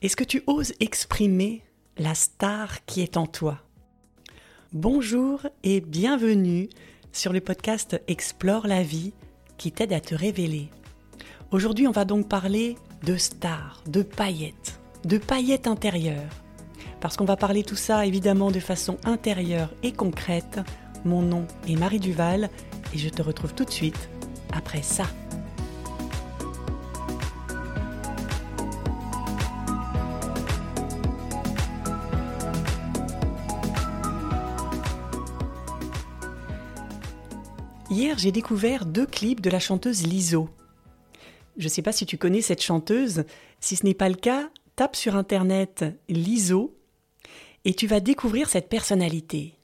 Est-ce que tu oses exprimer la star qui est en toi? Bonjour et bienvenue sur le podcast Explore la vie qui t'aide à te révéler. Aujourd'hui, on va donc parler de stars, de paillettes, de paillettes intérieures. Parce qu'on va parler tout ça évidemment de façon intérieure et concrète. Mon nom est Marie Duval et je te retrouve tout de suite après ça. Hier, j'ai découvert deux clips de la chanteuse Liso. Je ne sais pas si tu connais cette chanteuse. Si ce n'est pas le cas, tape sur internet Liso et tu vas découvrir cette personnalité.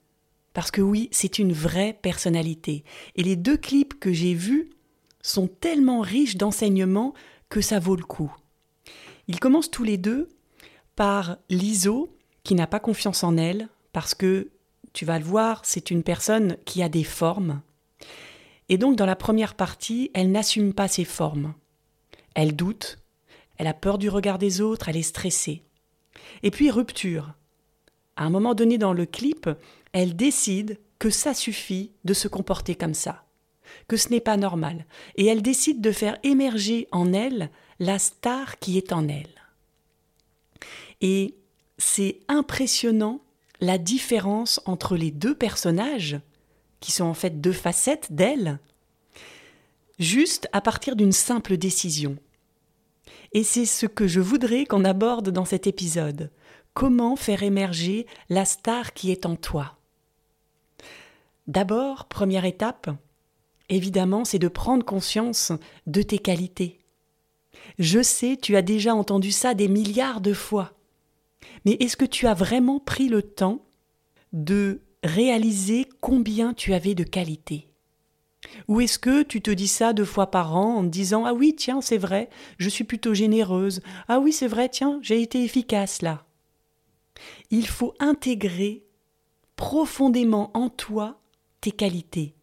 Parce que oui, c'est une vraie personnalité. Et les deux clips que j'ai vus sont tellement riches d'enseignements que ça vaut le coup. Ils commencent tous les deux par Liso, qui n'a pas confiance en elle, parce que, tu vas le voir, c'est une personne qui a des formes, et donc dans la première partie, elle n'assume pas ses formes. Elle doute, elle a peur du regard des autres, elle est stressée. Et puis rupture. À un moment donné dans le clip, elle décide que ça suffit de se comporter comme ça, que ce n'est pas normal, et elle décide de faire émerger en elle la star qui est en elle. Et c'est impressionnant la différence entre les deux personnages qui sont en fait deux facettes d'elle, juste à partir d'une simple décision. Et c'est ce que je voudrais qu'on aborde dans cet épisode. Comment faire émerger la star qui est en toi? D'abord, première étape, évidemment, c'est de prendre conscience de tes qualités. Je sais, tu as déjà entendu ça des milliards de fois. Mais est-ce que tu as vraiment pris le temps de réaliser combien tu avais de qualité Ou est-ce que tu te dis ça deux fois par an en te disant Ah oui, tiens, c'est vrai, je suis plutôt généreuse. Ah oui, c'est vrai, tiens, j'ai été efficace là. Il faut intégrer profondément en toi tes qualités.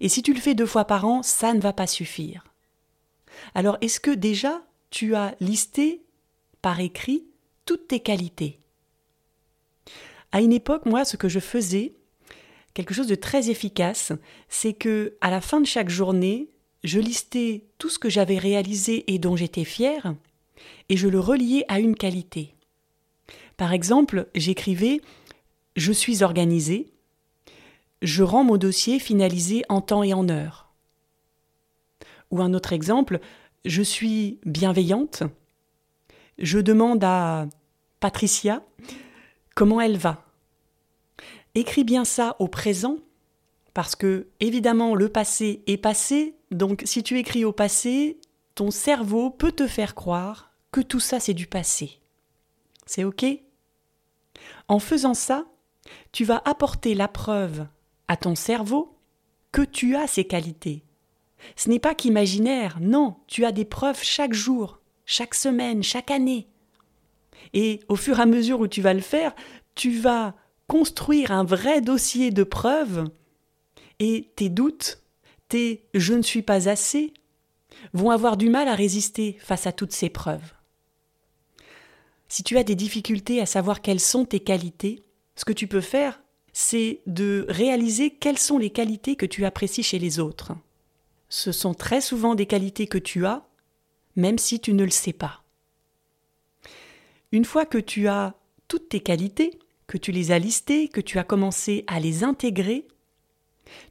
Et si tu le fais deux fois par an, ça ne va pas suffire. Alors, est-ce que déjà tu as listé par écrit toutes tes qualités? À une époque, moi, ce que je faisais, quelque chose de très efficace, c'est que à la fin de chaque journée, je listais tout ce que j'avais réalisé et dont j'étais fière, et je le reliais à une qualité. Par exemple, j'écrivais Je suis organisée, je rends mon dossier finalisé en temps et en heure. Ou un autre exemple, je suis bienveillante, je demande à Patricia comment elle va? Écris bien ça au présent, parce que évidemment le passé est passé, donc si tu écris au passé, ton cerveau peut te faire croire que tout ça c'est du passé. C'est OK? En faisant ça, tu vas apporter la preuve à ton cerveau que tu as ces qualités. Ce n'est pas qu'imaginaire, non, tu as des preuves chaque jour, chaque semaine, chaque année. Et au fur et à mesure où tu vas le faire, tu vas construire un vrai dossier de preuves et tes doutes, tes je ne suis pas assez, vont avoir du mal à résister face à toutes ces preuves. Si tu as des difficultés à savoir quelles sont tes qualités, ce que tu peux faire, c'est de réaliser quelles sont les qualités que tu apprécies chez les autres. Ce sont très souvent des qualités que tu as, même si tu ne le sais pas. Une fois que tu as toutes tes qualités, que tu les as listées, que tu as commencé à les intégrer,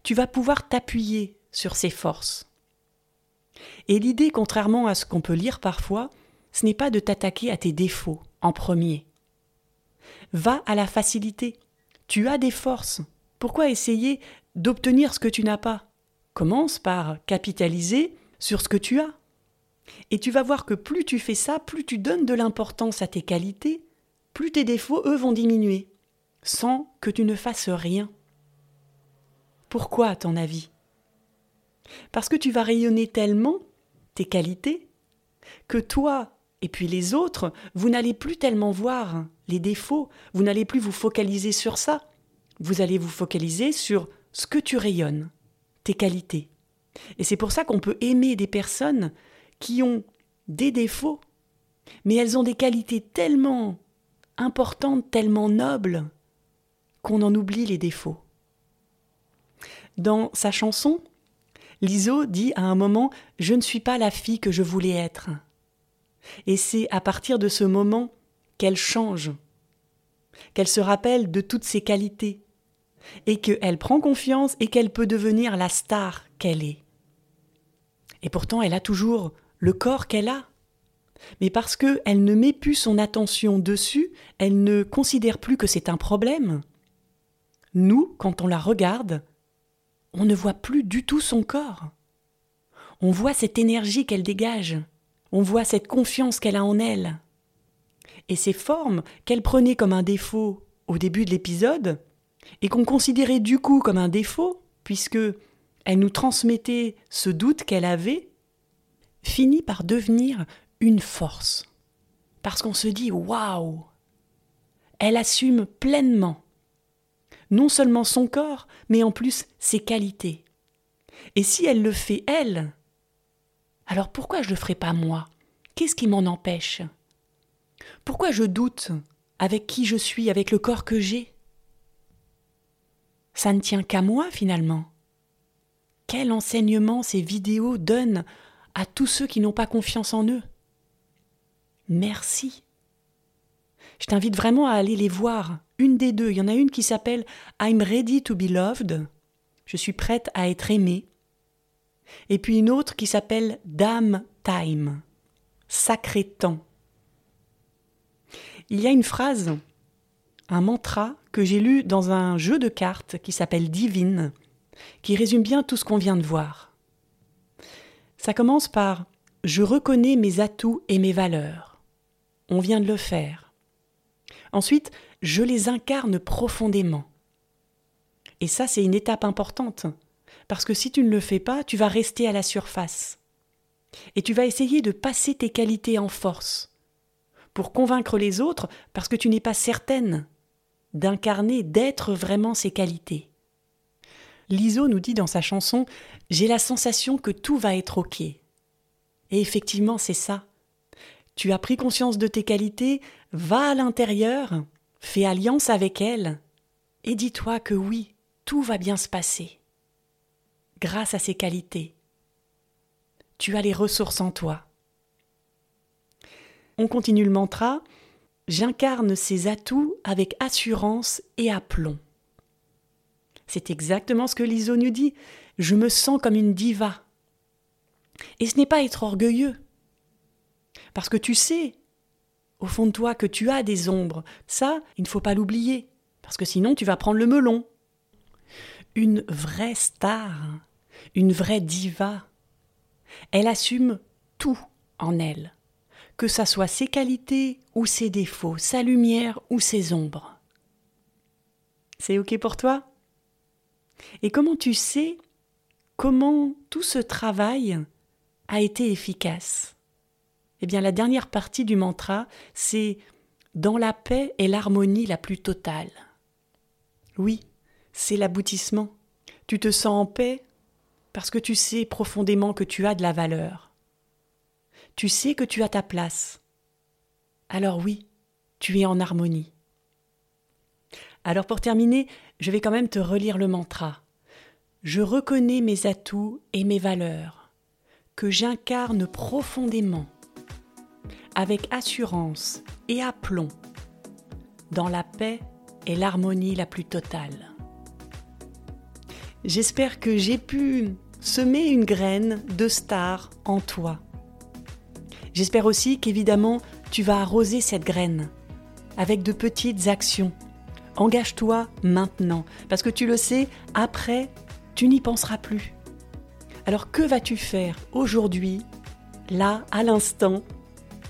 tu vas pouvoir t'appuyer sur ces forces. Et l'idée, contrairement à ce qu'on peut lire parfois, ce n'est pas de t'attaquer à tes défauts en premier. Va à la facilité. Tu as des forces. Pourquoi essayer d'obtenir ce que tu n'as pas? Commence par capitaliser sur ce que tu as. Et tu vas voir que plus tu fais ça, plus tu donnes de l'importance à tes qualités, plus tes défauts, eux, vont diminuer, sans que tu ne fasses rien. Pourquoi, à ton avis? Parce que tu vas rayonner tellement tes qualités que toi et puis les autres, vous n'allez plus tellement voir les défauts, vous n'allez plus vous focaliser sur ça, vous allez vous focaliser sur ce que tu rayonnes, tes qualités. Et c'est pour ça qu'on peut aimer des personnes qui ont des défauts, mais elles ont des qualités tellement importantes, tellement nobles, qu'on en oublie les défauts. Dans sa chanson, Liso dit à un moment Je ne suis pas la fille que je voulais être. Et c'est à partir de ce moment qu'elle change, qu'elle se rappelle de toutes ses qualités, et qu'elle prend confiance et qu'elle peut devenir la star qu'elle est. Et pourtant, elle a toujours le corps qu'elle a. Mais parce qu'elle ne met plus son attention dessus, elle ne considère plus que c'est un problème. Nous, quand on la regarde, on ne voit plus du tout son corps. On voit cette énergie qu'elle dégage, on voit cette confiance qu'elle a en elle. Et ces formes qu'elle prenait comme un défaut au début de l'épisode, et qu'on considérait du coup comme un défaut, puisque elle nous transmettait ce doute qu'elle avait, finit par devenir une force. Parce qu'on se dit waouh Elle assume pleinement non seulement son corps, mais en plus ses qualités. Et si elle le fait elle, alors pourquoi je le ferai pas moi? Qu'est-ce qui m'en empêche? Pourquoi je doute avec qui je suis, avec le corps que j'ai? Ça ne tient qu'à moi finalement. Quel enseignement ces vidéos donnent à tous ceux qui n'ont pas confiance en eux Merci. Je t'invite vraiment à aller les voir, une des deux. Il y en a une qui s'appelle I'm ready to be loved. Je suis prête à être aimée. Et puis une autre qui s'appelle Dame Time. Sacré temps. Il y a une phrase, un mantra que j'ai lu dans un jeu de cartes qui s'appelle Divine, qui résume bien tout ce qu'on vient de voir. Ça commence par Je reconnais mes atouts et mes valeurs. On vient de le faire. Ensuite, je les incarne profondément. Et ça, c'est une étape importante, parce que si tu ne le fais pas, tu vas rester à la surface. Et tu vas essayer de passer tes qualités en force, pour convaincre les autres, parce que tu n'es pas certaine d'incarner, d'être vraiment ces qualités. Liso nous dit dans sa chanson J'ai la sensation que tout va être OK. Et effectivement, c'est ça. Tu as pris conscience de tes qualités, va à l'intérieur Fais alliance avec elle et dis-toi que oui, tout va bien se passer. Grâce à ses qualités, tu as les ressources en toi. On continue le mantra. J'incarne ces atouts avec assurance et aplomb. C'est exactement ce que l'ISO nous dit. Je me sens comme une diva. Et ce n'est pas être orgueilleux. Parce que tu sais au fond de toi que tu as des ombres. Ça, il ne faut pas l'oublier, parce que sinon tu vas prendre le melon. Une vraie star, une vraie diva, elle assume tout en elle, que ça soit ses qualités ou ses défauts, sa lumière ou ses ombres. C'est OK pour toi? Et comment tu sais comment tout ce travail a été efficace? Eh bien, la dernière partie du mantra, c'est dans la paix et l'harmonie la plus totale. Oui, c'est l'aboutissement. Tu te sens en paix parce que tu sais profondément que tu as de la valeur. Tu sais que tu as ta place. Alors oui, tu es en harmonie. Alors pour terminer, je vais quand même te relire le mantra. Je reconnais mes atouts et mes valeurs, que j'incarne profondément avec assurance et aplomb, dans la paix et l'harmonie la plus totale. J'espère que j'ai pu semer une graine de star en toi. J'espère aussi qu'évidemment tu vas arroser cette graine avec de petites actions. Engage-toi maintenant, parce que tu le sais, après, tu n'y penseras plus. Alors que vas-tu faire aujourd'hui, là, à l'instant,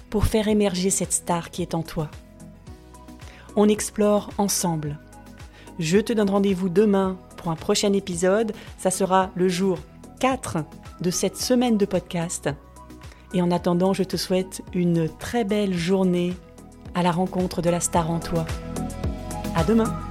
pour faire émerger cette star qui est en toi? On explore ensemble. Je te donne rendez-vous demain pour un prochain épisode. Ça sera le jour 4 de cette semaine de podcast. Et en attendant, je te souhaite une très belle journée à la rencontre de la star en toi. Demain!